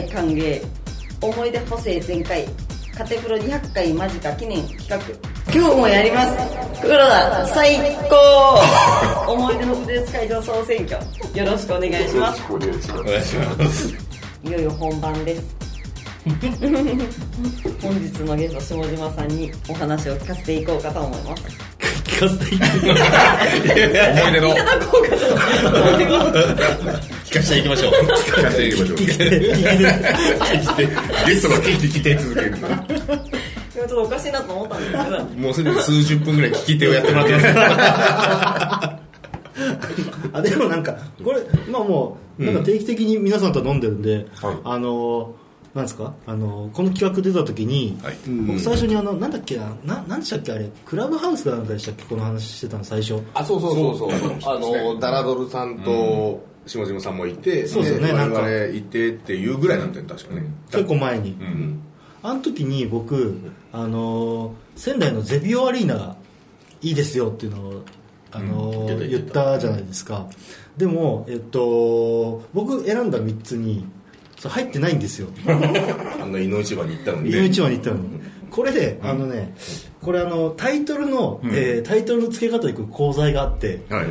老害歓迎。思い出補正全開。カテプロ200回間近記念企画。今日もやります。黒田最高。思い出のプロレス会場総選挙。よろしくお願いします。お願いします。いよいよ本番です。本日のゲスト下島さんにお話を聞かせていこうかと思います。聞かせていこうか。と思います聞かせていきましょう。聞かせていきましょう。ゲストが聞いて聞いて続ける今ちょっとおかしいなと思ったんですけどもうすでに数十分ぐらい聞き手をやってもらってます。あでもなんかこれまあもうなんか定期的に皆さんと飲んでるんで、はい。あのなんですか？あのこの企画出た時に、はい。僕最初にあのなんだっけな？ななんでしたっけ？あれクラブハウスかなんかでしたっけ？この話してたの最初。あそうそうそうそう。あのダラドルさんと下島さんもいて、そうですよね我々いてっていうぐらいなんだよ確かね、結構前に、うん。あの時に僕、あの仙台のゼビオアリーナがいいですよっていうのを、あのうん。言ってたじゃないですか。でも、えっと、僕選んだ3つに入ってないんですよ。あんな井の一番に行ったのに井の一番に行ったのに。これで、あのねこれあのタイトルの、えータイトルの付け方でいく講座があって。はい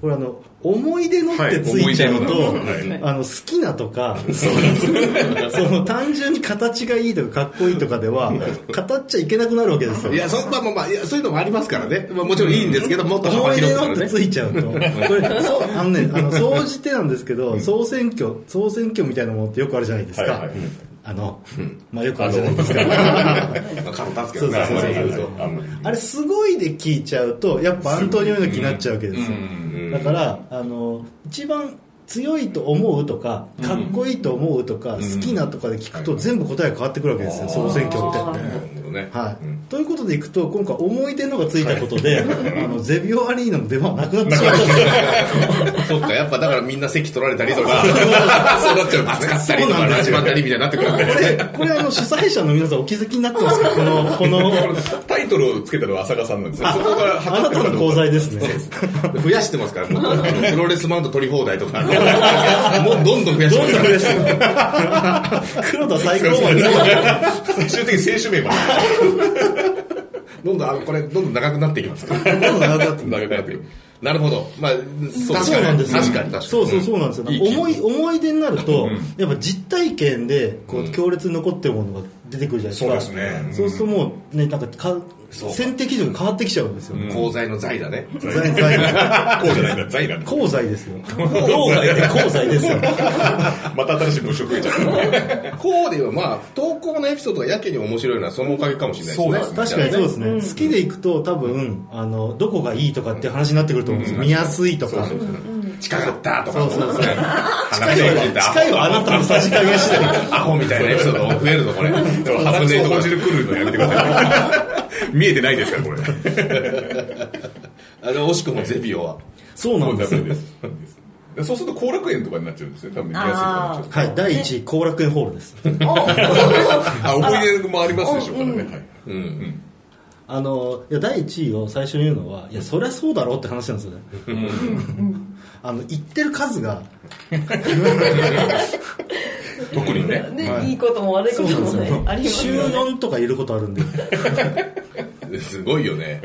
これあの思い出のってついちゃうと、はいはいあの好きなとかそのその単純に形がいいとかかっこいいとかでは語っちゃいけなくなるわけですよ。いやそまあまあそういうのもありますからね、まあ、もちろんいいんですけどもっと幅思い出広くからねのってついちゃうと。これそう あのねあの総じてなんですけど、総選挙総選挙みたいなものってよくあるじゃないですか、はいはいあの、まあよくあるじゃないですか。まあ角立つけどねそうそうそう。あんまり言うと。あれすごいで聞いちゃうとやっぱアントニオ猪木になっちゃうわけですよ、うんだからあの一番強いと思うとかかっこいいと思うとか、好きなとかで聞くと全部答えが変わってくるわけですよ、総選挙って。ね。はい。うん。ということでいくと今回思い出のがついたことで、あのゼビオアリーナの出番はなくなってしまった。そっかやっぱだからみんな席取られたりとか そうなっちゃうん暑かったりとか始まったりみたいになってくるですねこれあの主催者の皆さんお気づきになってますか？このこのタイトルをつけたのは浅香さんなんですよそこがあなたの功罪ですね。増やしてますからプロレスマウント取り放題とかもうどんどん増やして。どんどん増やして黒田最高まで最終的に選手名まどんどんあのこれどんどん長くなっていきますどんどん長くなってで長くなってるなるほどまあ確そうなんですよ。確かに。確かにそうそうそうなんです。よ、思い思い出になると、やっぱ実体験でこう強烈に残ってるものが出てくるじゃないですか。そうですね。そうするともうねなんかかそう。選定基準が変わってきちゃうんですよ、功罪の罪だね。財財こうじゃないんだ財だ功罪ですよ。老害で功罪ですよ。また新しい部署増えちゃったこうではまあ投稿のエピソードがやけに面白いのはそのおかげかもしれないですね。そうですね。確かにそうですね、好きでいくと多分あのどこがいいとかっていう話になってくると思うんですよ、見やすいとか近かったとかそうそうそう。近いはあなたのさじ加減次第アホみたいなエピソード増えるぞこれ。でも外れと汁来るのやめてください。見えてないですからこれ。あれ惜しくもゼビオは。そうなんですよ。そうです。ると後楽園とかになっちゃうんですね多分見やすいはい第1位後楽園ホールです。あ思い出もありますでしょうからね。はい。うんあのいや第1位を最初に言うのはいやそりゃそうだろうって話なんですよね。あの言ってる数が。特にね。ね、はい。い、いことも悪いこともねありますね。4とかいることあるんで。すごいよね。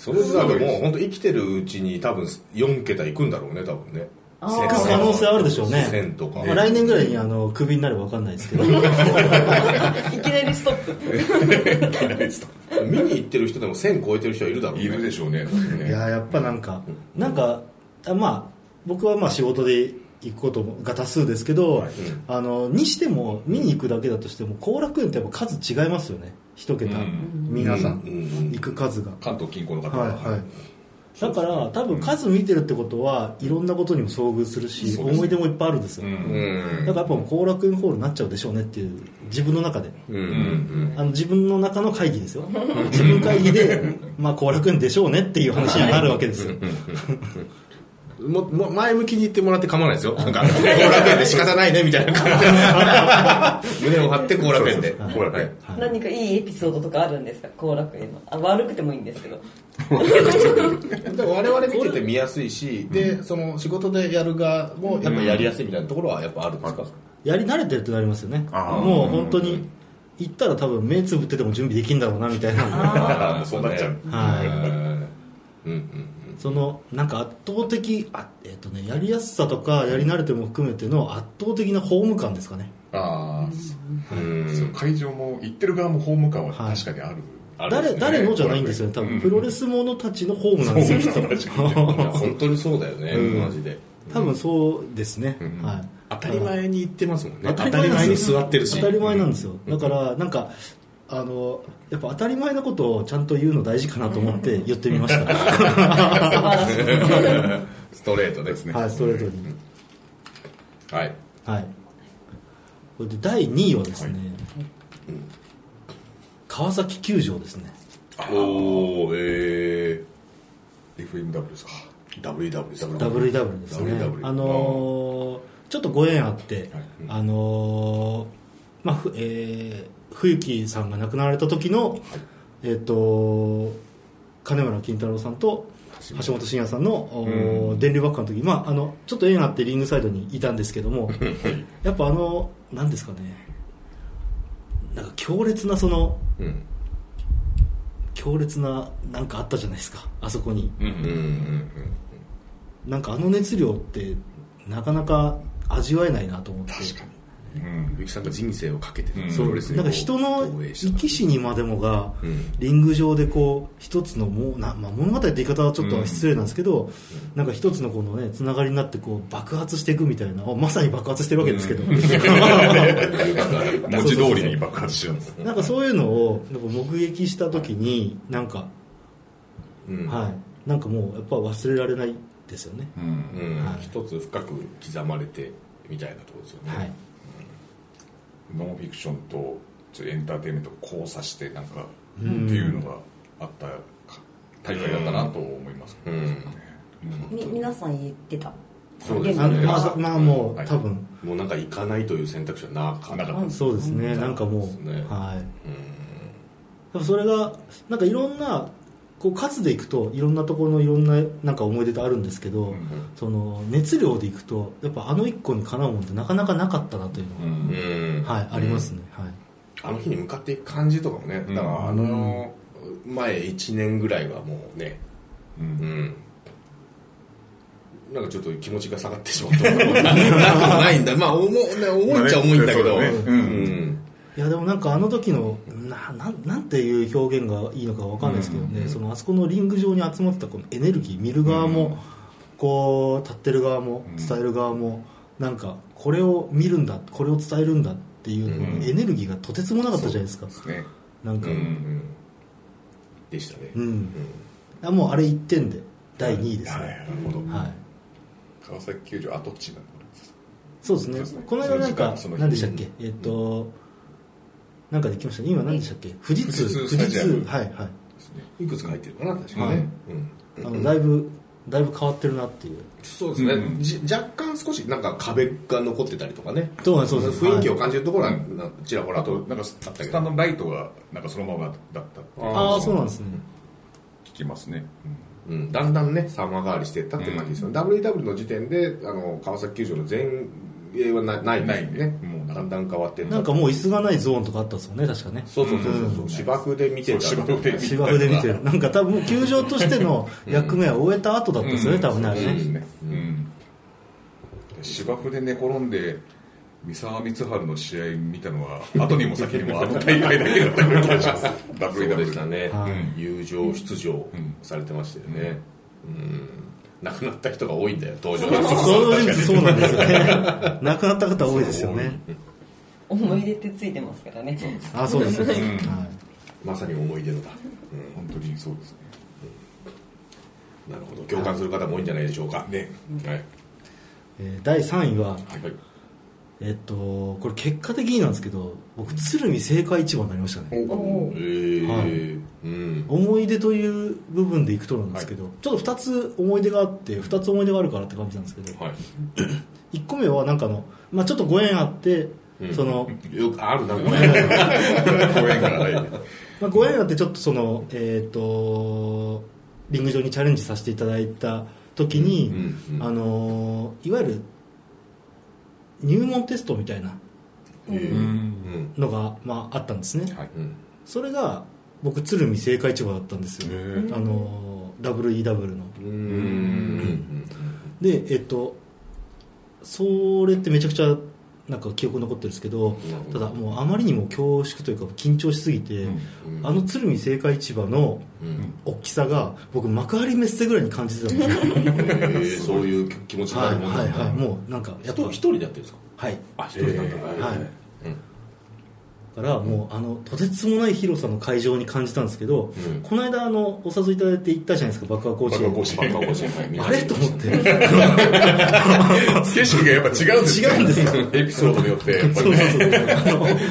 その時代でもう本当生きてるうちに多分4桁いくんだろうね多分ね行く可能性あるでしょうね。1000とかまあ、来年ぐらいにあのクビになれば分かんないですけど。いきなりストップ。見に行ってる人でも1000超えてる人はいるだろうね。いるでしょうね。いややっぱなんかなんかあまあ僕はまあ仕事で行くことが多数ですけど、あのにしても見に行くだけだとしても後楽園ってやっぱ数違いますよね。一桁、うん。皆さん。行く数が。関東近郊の方はいはいだから多分数見てるってことはいろんなことにも遭遇するし、思い出もいっぱいあるんですよ、だからやっぱもう後楽園ホールになっちゃうでしょうねっていう自分の中で。あの自分の中の会議ですよ。自分会議で、まあ、後楽園でしょうねっていう話にはなるわけですよ もも前向きに言ってもらって構わないですよ。なんか後楽園で仕方ないねみたいな感じで。胸を張って後楽園で。後楽園。何かいいエピソードとかあるんですか？後楽園のあ悪くてもいいんですけど。我々見てて見やすいし、でその仕事でやる側もやっぱやりやすいみたいなところはやっぱあるんですか、やり慣れてるってなりますよね。もう本当に行ったら多分目つぶってても準備できんだろうなみたいな。そうなっちゃう。はい。うんうんそのなんか圧倒的あ、えっとね、やりやすさとかやり慣れても含めての圧倒的なホーム感ですかね。ああうん。会場も行ってる側もホーム感は確かにある、あるんですね。誰誰のじゃないんですよね多分。プロレスものたちのホームなんですよきっ本当にそうだよね、うん。マジで。多分そうですね、うん。はい。当たり前に言ってますもんね。当たり前に座ってるし。当たり前なんですよ。だからなんかあのやっぱ当たり前のことをちゃんと言うの大事かなと思って 言ってみました。ストレートですね。はいストレートに。はい。はい。これで第2位はですね、川崎球場ですね。おおえ FMW ですか？ー、WW です WW ですね。WW あのーちょっとご縁あって、はい。あのーまあふえー冬木さんが亡くなられた時の、えっ、と金村金太郎さんと橋本真也さんの、お電流爆破の時、まあ、あのちょっと縁あってリングサイドにいたんですけどもやっぱあのなんですかねなんか強烈なそのうん。強烈ななんかあったじゃないですかあそこに。うんうんうん。なんかあの熱量ってなかなか味わえないなと思って。確かに、うん。ゆきさんが人生をかけてうん。そうプロレスになんか人の生き死にまでもがうん。リング上でこう一つのもうな、まあ、物語って言い方はちょっと失礼なんですけど、なんか一つのこのねつながりになってこう爆発していくみたいなあまさに爆発してるわけですけど、文字通りに爆発してるんですなんかそういうのをなんか目撃した時になんか、うん。はい。なんかもうやっぱ忘れられないですよね、うん。うんはい。一つ深く刻まれてみたいなところですよね。はいノンフィクションとちょっとエンターテインメントが交差してなんかってうんいうのがあったか大会だったなと思います。けどねみ皆さん言ってた？そうですね。まああまあもうはい。多分、もうなんか行かないという選択肢はなかった。そうですね、うんなんかもう、ね。はい。うん。それがなんかいろんなこう数でいくといろんなところのいろんななんか思い出ってあるんですけど、うんその熱量でいくとやっぱあの一個にかなうもんってなかなかなかったなというのが、はいありますね、はい。あの日に向かっていく感じとかもねだからあの前1年ぐらいはもうねううん。んなんかちょっと気持ちが下がってしまったなんかもないんだ。まあ重,、ね、重いっちゃ重いんだけど、まあねうん。いやでもなんかあの時のななんなんていう表現がいいのかわかんないですけどね、うんそのあそこのリング上に集まってたこのエネルギー見る側も、こう立ってる側もうん伝える側も、なんかこれを見るんだこれを伝えるんだっていう、うんエネルギーがとてつもなかったじゃないですか。ですね。なんか、ううんん。でしたね、あもうあれ1点で第2位ですはい。なね、るほど。はい。川崎球場跡地なんだそうですね。そうですねこの間なんか何でしたっけ？えっ、となんかできましたね。今何でしたっけ？富士通。富士通はいはい。ですね。いくつか入ってるかな確かはい。ね、うん。あのだいぶだいぶ変わってるなっていう。そうですね、うん。じ若干少しなんか壁が残ってたりとかね。そうそうです雰囲気を感じるところはなちらほらあととなんかスあったけど。スタンドのライトがなんかそのままだったってああそうなんですね。聞きますね。うん、だんだんね様変わりしていったって感じですよ、ね。WW の時点であの川崎球場の前衛はなないん。ですよねないねもうだん。だん。変わってなんかもう椅子がないゾーンとかあったんですよね確かね。そうそうそうそう、ん。芝生で見てた。そう芝生で芝生で見てる。なんか多分球場としての役目は終えた後だったんですよね、多分ねあれね。そうですね。うん。で芝生で寝転んで三沢光晴の試合見たのは後にも先にもあの大会だけだったような気がします。そうでしたね、はい友情出場されてましたよね、うん亡くなった人が多いんだよ登場。そうなんですよね。亡くなった方多いですよね。思い出ってついてますからね。あそうですよね、はい。まさに思い出のだ、本当にそうですね。うん。なるほど。共感する方も多いんじゃないでしょうか。ね。はい。えー第3位は、はいえっとこれ結果的になんですけど僕鶴見青果市場になりましたね。おえー。はい。うん。思い出という部分でいくとなんですけど、ちょっと2つ思い出があって2つ思い出があるからって感じなんですけどはい。1個目はなんかあの、まあ、ちょっとご縁あって、うん。そのよくあるなご縁。がない。まあ、ご縁あってちょっとそのえっ、とリング上にチャレンジさせていただいた時に、うんうんあのいわゆる入門テストみたいなのが、まあ、あったんですね。はい。うん。それが僕鶴見青果市場だったんですよ。あの WEW の。うん。でえっとそれってめちゃくちゃなんか記憶に残ってるんですけどただもうあまりにも恐縮というか緊張しすぎて、うんあの鶴見青果市場のうん。大きさが僕幕張メッセぐらいに感じてたんですよ。えーそういう気持ちにはないるもんなんだ。はいはいもうなんかやっぱ一人でやってるんですか？はい。あ一人なんだ。はい。うん。だからもうあのとてつもない広さの会場に感じたんですけど、うん。この間あのお誘いいただいて行ったじゃないですか爆破甲子園。爆破甲子園。あれ？と思って。景色がやっぱ違うんです違うんですよ。エピソードによってやっぱりそうそうそうね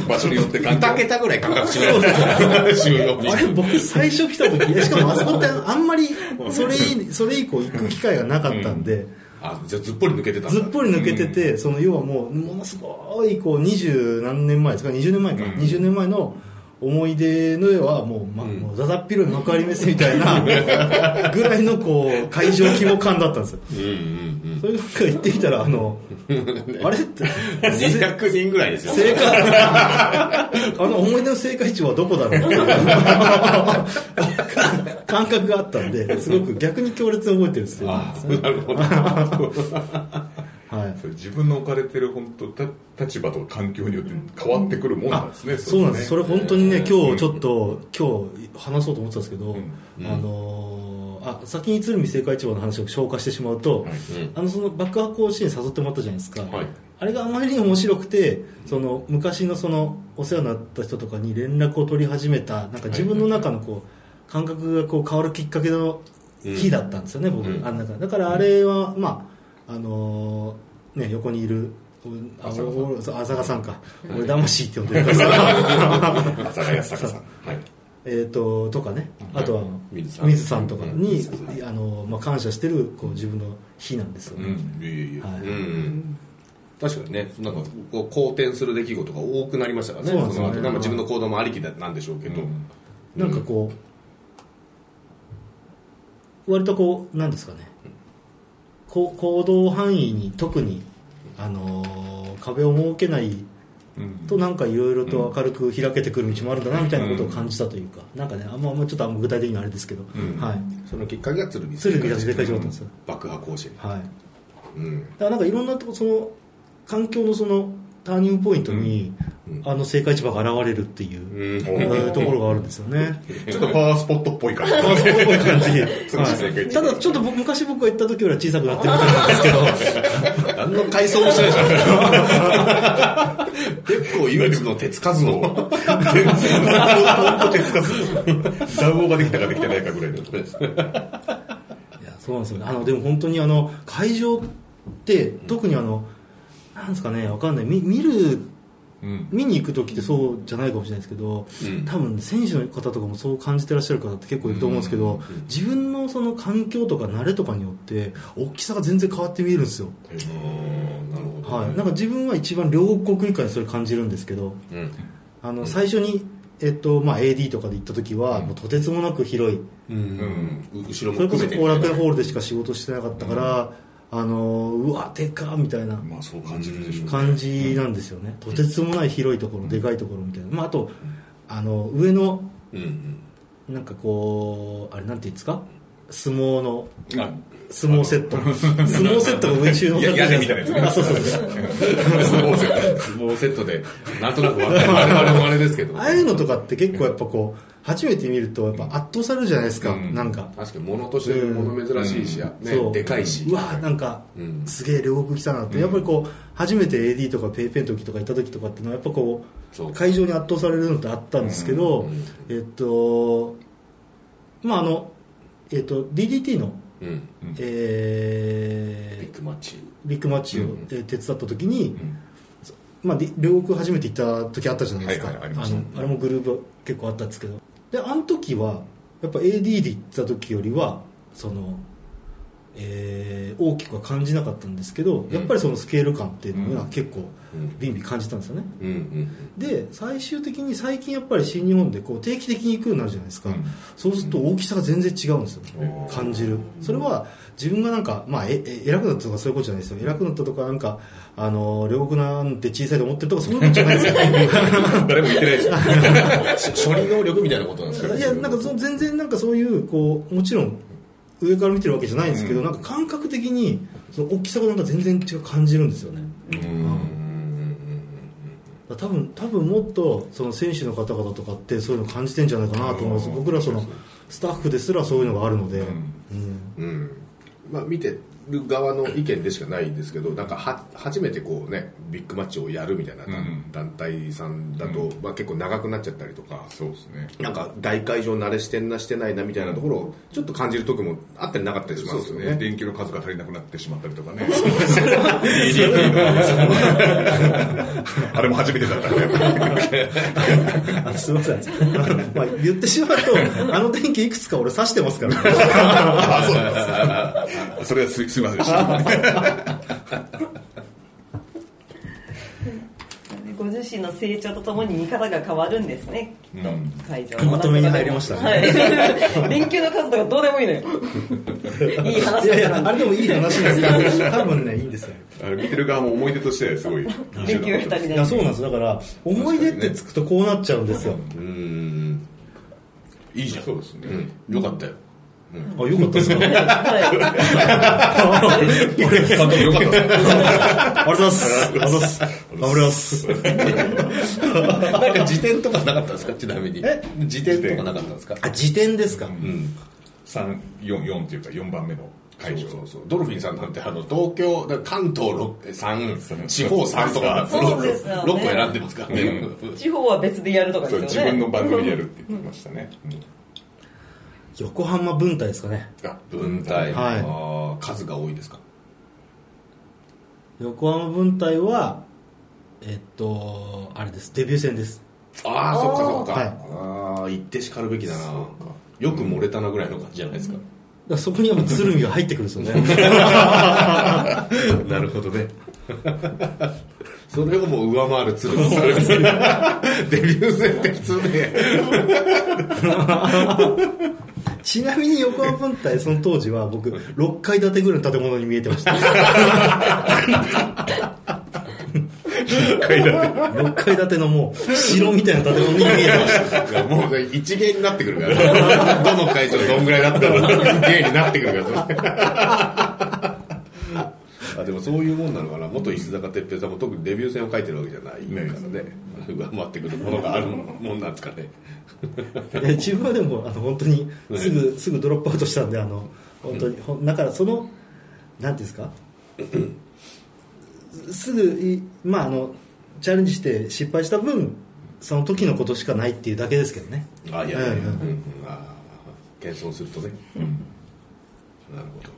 場所によって関係2桁ぐらい価格違う収納に。あれ僕最初来た時しかもあそこってあんまりそれ以それ以降行く機会がなかったんで、あじゃあずっぽり抜けてたずっぽり抜けてて、その要はもうものすごいこう二十何年前ですか？20年前か、うん。20年前の思い出の絵はもう,、まうん。もうだだっ広い幕張メッセみたいなぐらいのこう会場規模感だったんですよ。うんうんうんそれなんか行ってきたらあの あれ？って200人ぐらいですよ。正解。あの思い出の青果市場はどこだろう？感覚があったんですごく逆に強烈に覚えてるんですよ、あなるほど。はい、それ自分の置かれてる本当た立場とか環境によって変わってくるもんなんですね。そうなんです。それ本当にねうん今日ちょっと今日話そうと思ってたんですけど、うん。あのーあ先に鶴見青果市場の話を消化してしまうと、はいうん。あのその爆破甲子園誘ってもらったじゃないですか、はい。あれがあまりに面白くてその昔のそのお世話になった人とかに連絡を取り始めたなんか自分の中のこう感覚がこう変わるきっかけの日だったんですよね、僕、うん。あのだからあれはまああのーね横にいるあ浅香さんか、俺魂って呼んでるから。朝ヶ谷坂さん。はいえー、ととかね。あとは水さん。とかに、あのまあ、感謝してるこう自分の日なんですよね、確かにねなんかこう好転する出来事が多くなりましたからねそうなんですよね。の後。なんか自分の行動もありきだなんでしょうけど、うん。なんかこう割とこうなんですかね。こう行動範囲に特に、あのー壁を設けないうんとなんかいろいろと明るく開けてくる道もあるんだなみたいなことを感じたというか、なんかねあんまあんまちょっとあんま具体的にはあれですけど、うん。はい。そのきっかけが鶴見鶴見が正解しだったんですよ、爆破甲子園はい、だかうんらなんかいろんなとこその環境のそのターニングポイントに、うん。あの青果市場が現れるっていう、ところがあるんですよね。ちょっとパワースポットっぽい感じ。あそういう感じ、そうですねはい、ただちょっと僕昔僕が行った時よりは小さくなってるみたいなんですけど 何の回想もしてないじゃん結構唯一の手つかずの全然本当手つかず残王ができたかできてないかぐらいのいやそうなんですよねあのでも本当にあの会場って特にあのなんですかねわかんない見見るうん。見に行く時ってそうじゃないかもしれないですけど、うん。多分選手の方とかもそう感じてらっしゃる方って結構いると思うんですけど、自分のその環境とか慣れとかによって大きさが全然変わって見えるんですよ、うんなるほどはい、なんか自分は一番両国以下にそれ感じるんですけどうん。あの最初に、えっとまあ、AD とかで行った時は、もうとてつもなく広い。うん。後ろもそれこそ後楽園ホールでしか仕事してなかったから、あのうわでかみたいなまあそう感じるでしょうね。感じなんですよね、とてつもない広いところ、でかいところみたいな、まあ、あとあの上のうんうん。なんかこうあれなんていうんですか？相撲のあ相撲セット。相撲セットが上に収納されてるじゃないであそうそうそう。相撲セット。相撲セットでなんとなく我々もあれですけど。ああいうのとかって結構やっぱこう初めて見るとやっぱ圧倒されるじゃないですか、うん。なんか。確かに物として物珍しいし、ねそう。でかいし。うわなんか、うん。すげえ両国来たなって、やっぱりこう初めて AD とかペイペンの時とか行った時とかっていうのはやっぱこそう。う会場に圧倒されるのってあったんですけど、うん。えっとまああのえっと DDT の、うん。えービッグマッチ。ビッグマッチを、手伝った時に、まあ、で両国初めて行った時あったじゃないですか、はいはいああれもグループ結構あったんですけどであの時はやっぱ AD で行った時よりはその、えー大きくは感じなかったんですけど、やっぱりそのスケール感っていうのが結構うん。ビンビン感じたんですよね、うんうん。で最終的に最近やっぱり新日本でこう定期的に行くようになるじゃないですか、うん。そうすると大きさが全然違うんですよ、うん。感じる。それは自分がなんか、まあ、ええ偉くなったとかそういうことじゃないですよ。偉くなったとかなんかあの両国なんて小さいと思ってるとかそういうことじゃないですよ。誰も言ってないですよ。処理能力みたいなことなんですか？いやなんかその全然なんかそういうこうもちろん上から見てるわけじゃないんですけど、うん。なんか感覚的にその大きさがなんか全然違う感じるんですよね、多分多分もっとその選手の方々とかってそういうの感じてんじゃないかなと思います。うん僕らそのスタッフですらそういうのがあるので、うん。うん。うんまあ、見てる側の意見でしかないんですけどなんかは初めてこうねビッグマッチをやるみたいな団,、体さんだと、まあ、結構長くなっちゃったりとかそうですね。なんか大会場慣れしてんなしてないなみたいなところをちょっっと感じる時もあったりなかったりしますすね。よね。電気の数が足りなくなってしまったりとかね。あれも初めてだったんであすいません。まあ言ってしまうとあの電気いくつか俺刺してますから。あそうなんです。それはすすいません ご自身の成長とともに見方が変わるんですね。きっと、うん。会場。まとめに入りましたね。はい。連休の数とかどうでもいいのよ。いい話いやいやあれでもいい話なんですけど多分ねいいんですよ。あれ見てる側も思い出としてすごい。連休二人で。いやそうなんです。だから思い出ってつくとこうなっちゃうんですよ、うん。いいじゃん。そうですね。うん、よかったよあよかったですか？は監督 よかった。で すありがとうございます。ありがとうございます。頑張ります。なんか辞典とかなかったんですか？ちなみに。え？辞典とかなかったんですか？あ辞典ですか、うん。344っていうか4番目の会場。そうそうそう。ドルフィンさんなんてあの東京関東3地方3とかそうですよね。6個選んでますからね、う地方は別でやるとかそうですよね。自分の番組でやるって言ってましたね、横浜文体ですかね。あ文体、はい。数が多いですか？横浜文体はえっとあれです。デビュー戦です。ああそっかそっか、はい。ああ言ってしかるべきだな。よく漏れたなぐらいの感じじゃないですか、だからそこにはもう鶴見が入ってくるんですよね。なるほどね。それをもう上回る鶴見さん デビュー戦って普通ね ちなみに横浜文体その当時は僕6階建てぐらいの建物に見えてました。6階建てのもう城みたいな建物に見えてました。もうね一元になってくるから。どの会場どんぐらいだったら芸になってくるからあでもそういうもんなのかな。元石坂哲平さんも特にデビュー戦を書いてるわけじゃないからね。上回ってくるものがあるもんなんですかね。いや自分はでもあの本当に すぐすぐドロップアウトしたんであの本当に、ほんだからそのなんていうんですか？すぐいまああのチャレンジして失敗した分その時のことしかないっていうだけですけどね。あいやいやいや、うんうんうん。あー謙遜するとね、なるほど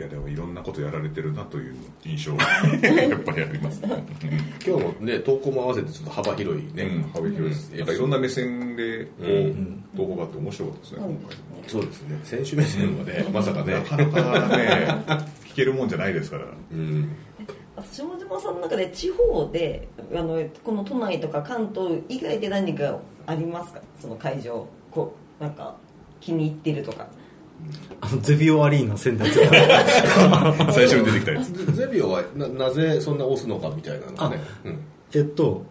いやでもいろんなことやられてるなという印象が やっぱりありますね。今日のね投稿も合わせてちょっと幅広いね、うん幅広いです、うん。なんかいろんな目線でこう、うん。投稿があって面白かったですね、今そうですね。選手目線はね、まさかね。回なかなかね 聞けるもんじゃないですから。うん。下島さんの中で地方であのこの都内とか関東以外で何かありますか？その会場こうなんか気に入ってるとかあのゼビオアリーナ仙台最初に出てきたやつゼゼビオはななぜそんな押すのかみたいなのがね、うんえっと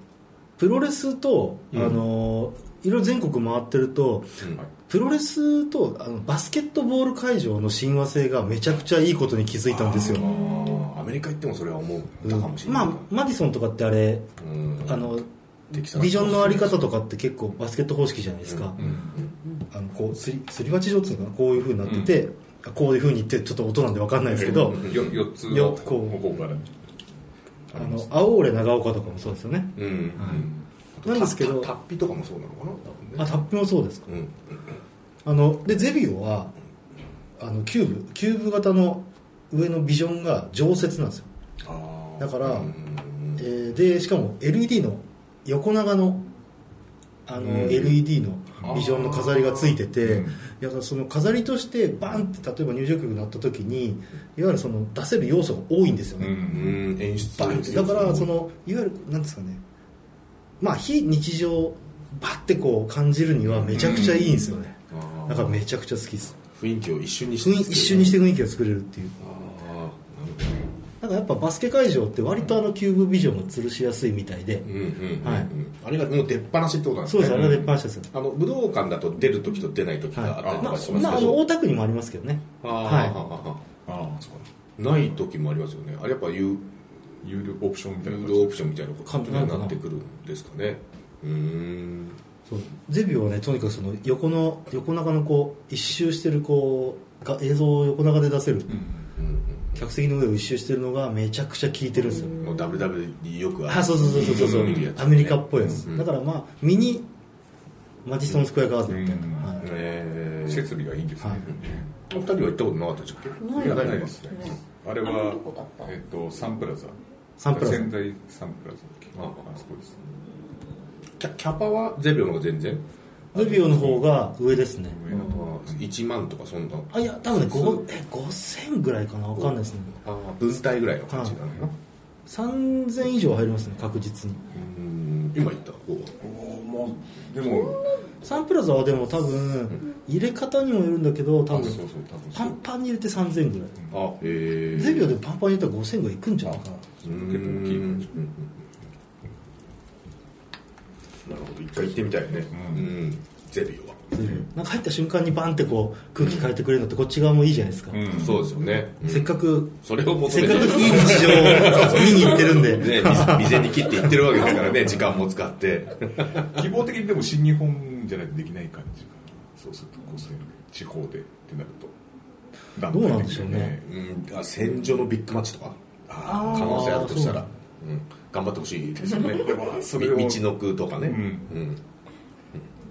プロレスと、うん。あのいろいろ全国回ってるとプロレスとあのバスケットボール会場の親和性がめちゃくちゃいいことに気づいたんですよ。アメリカ行ってもそれは思ったかもしれない、まあマディソンとかってあれうん。あのビジョンのあり方とかって結構バスケット方式じゃないですか、あのこうすりすり鉢状っていうのかなこういうふうになってて、こういうふうに言ってちょっと音なんで分かんないですけど、よ4つのよこうここからあの青俺長岡とかもそうですよね。うん、うんなんですけどタタッピとかもそうなのかな？多分ね。あタップもそうですか。うんあのでゼビオはあのキューブキューブ型の上のビジョンが常設なんですよ。だからうんえーでしかも LED の横長のあの、うん。LED のビジョンの飾りがついてて、うん。いやその飾りとしてバンって例えば入場曲鳴った時にいわゆるその出せる要素が多いんですようね、演出バンって。だからそのいわゆるなんですかね。まあ非日常バッてこう感じるにはめちゃくちゃいいんですよね、だからめちゃくちゃ好きです。雰囲気を一瞬にして雰囲一瞬にして雰囲気が作れるっていう。あなんかやっぱバスケ会場って割とあのキューブビジョンが吊るしやすいみたいで、ほどうんうんうんうん。はい。あれがもう出っ放しってことなんですね。そうですあれが出っ放しです。よ、あの武道館だと出る時と出ない時があったりとまあかしますまあ、あけど、の大田区にもありますけどね。あー。はい。はああそうない時もありますよね。あれやっぱ有有料オプションみたいな有感じ。料オプションみたいなことになってくるんですかね。う。ーん。そうゼビオはねとにかくその横の横長のこう一周してるこうが映像を横長で出せる、うんうん客席の上を一周してるのがめちゃくちゃ効いてるんですよ、うん。もう WW によくあそうそうそうそうそうねアメリカっぽいやつ、うん。だからまあミニマジソンスクエアガーデンみたいな、うん。はい。えー。設備がいいんですね、はい。お二人は行ったことなかったでしたっけ？ないないないですね。あれあれはえっとサンプラザ。サンプラザ。仙台サンプラザああそこです。キャキャパはゼビオの方が全然？ゼビオの方が上ですね。上の1万とかそんな。あいや多分ね5え5000ぐらいかな分かんないですね。あー分体ぐらいの感じなの。かな3000以上入りますね確実に。うん。今言った？方がおもうでもサンプラザはでも多分入れ方にもよるんだけど多分パンパンに入れて3000ぐらい。あへえゼビオでパンパンに入れたら5000ぐらいいくんじゃないかな。うん結構大きいなるほど一回行ってみたいね。ううん。ゼビオは。なんか入った瞬間にバンってこう空気変えてくれるのってこっち側もいいじゃないですか、うん。そうですよね。うん。せっかくそれを求せっかく非日常を見に行ってるんで、ね未然に切っていってるわけですからね時間も使って。希望的にでも新日本じゃないとできない感じか。なそうすると5000地方でってなると。どうなんでしょうね。うん。あ戦場のビッグマッチとか？可能性あるとしたら。あうん頑張ってほしいですよね。でもそれ道のくとかね。うん。うん。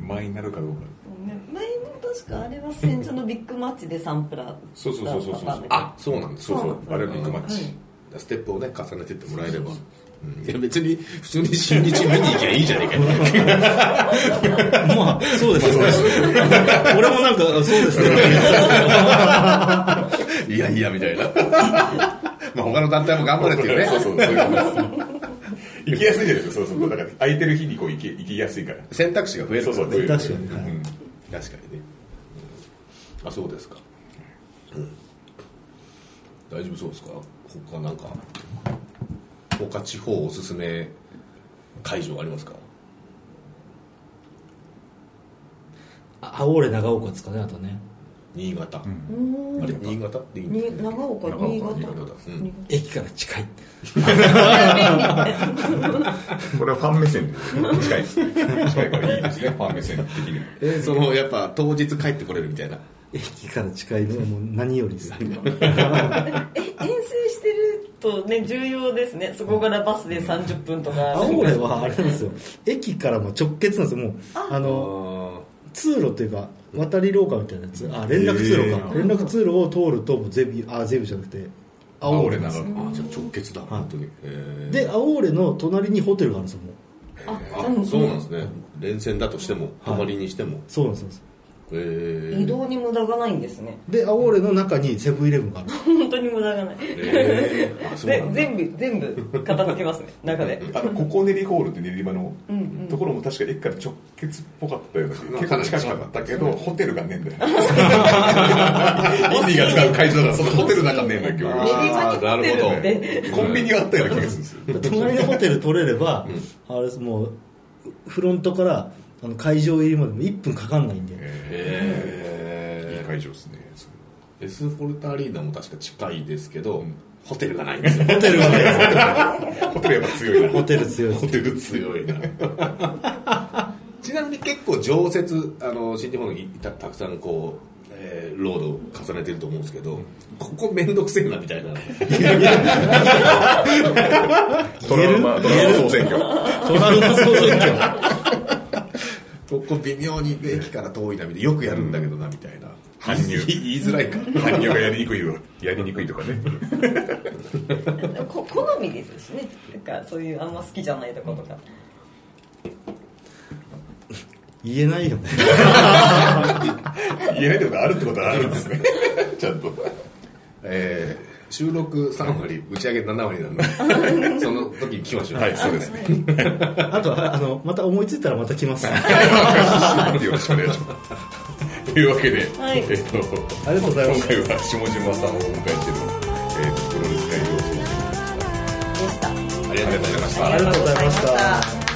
満員になるかどうか。ね前も確かあれは戦場 のビッグマッチでサンプラーそうそうそうそうそう。あそうなんですそうそうあれはビッグマッチ、はい。ステップをね重ねてってもらえれば。うん。いや別に普通に新日見に行きゃいいじゃねえかよ。まあそうですよ俺もなんかそうですね。いやいやみたいな。まあ他の団体も頑張れっていうね。そうそうそう。いうことです行きやすいですかそうそうだから空いてる日にこう行き行きやすいから。選択肢が増えるそうそう確かにはいうん。確かにね、うん。あそうですか、うん。大丈夫そうですか？他なんか他地方おすすめ会場ありますか？あ青俺長岡ですかねあとね新潟、うん。あれ新潟？っていいんに長岡新潟。新潟。うん。駅から近い。これはファン目線。で近い。です近いからいいですねファン目線的にえそのやっぱ当日帰ってこれるみたいな。駅から近いのはもう何よりです。え遠征してるとね重要ですね。そこからバスで30分とか。青俺はあれなんですよ。駅からも直結なんですよ。もうあ。の通路というか渡り廊下みたいなやつ。あ連絡通路か。へ連絡通路を通るともうゼビあゼビじゃなくて青俺なんです。よ青あじゃあ直結だ、本当に、えー。で青俺の隣にホテルがあるんですよもう。ああそうなんですね。連戦だとしても泊まりにしても、そうなんですそうなんです。えー移動に無駄がないんですね。で青俺の中にセブンイレブンがある。本当に無駄がない。えー。で全部全部片付けますね。中で。あのココネリホールって練馬のうんうん。ところも確か駅から直結っぽかったようなうん結構近かったけどホテルがねえんだよ。インディが使う会場だそのホテルなんかねえんだよあ練馬にホテルなって。コンビニがあったような気がするんですよ。隣のホテル取れれば、あれですもうフロントからあの会場入りまでも1分かかんないんで、えー。いいえ会場ですね。ー、エスフォルタアリーナも確か近いですけど、ホテルがないんですよ。ホテルはね。ホテルやっぱ強いな。ホテル強いですホテル強いな。ちなみに結構常設あの新日本にたたくさんこう、えーロードを重ねてると思うんですけど、ここめんどくせえなみたいな。トラウマトラウマ総選挙。トラウマ総選挙ここ微妙に駅から遠いなみたいなよくやるんだけどなみたいな。搬入。言いづらいか。搬入がやりにくいよやりにくいとかね。こ好みですしね。なんかそういうあんま好きじゃないとことか。言えないよね。言えないってことはあるってことはあるんですね。ちゃんと。えー収録3割打ち上げ7割なんで その時に聞きましょう。はいそうです。ねあとはあのまた思いついたらまた来ます。よろしくお願いします。というわけで、はい。えっとありがとうございます。今回は下島さんをお迎えしての、えっとプロレス界様子でしたありがとうございました。ありがとうございましありがとうございましたた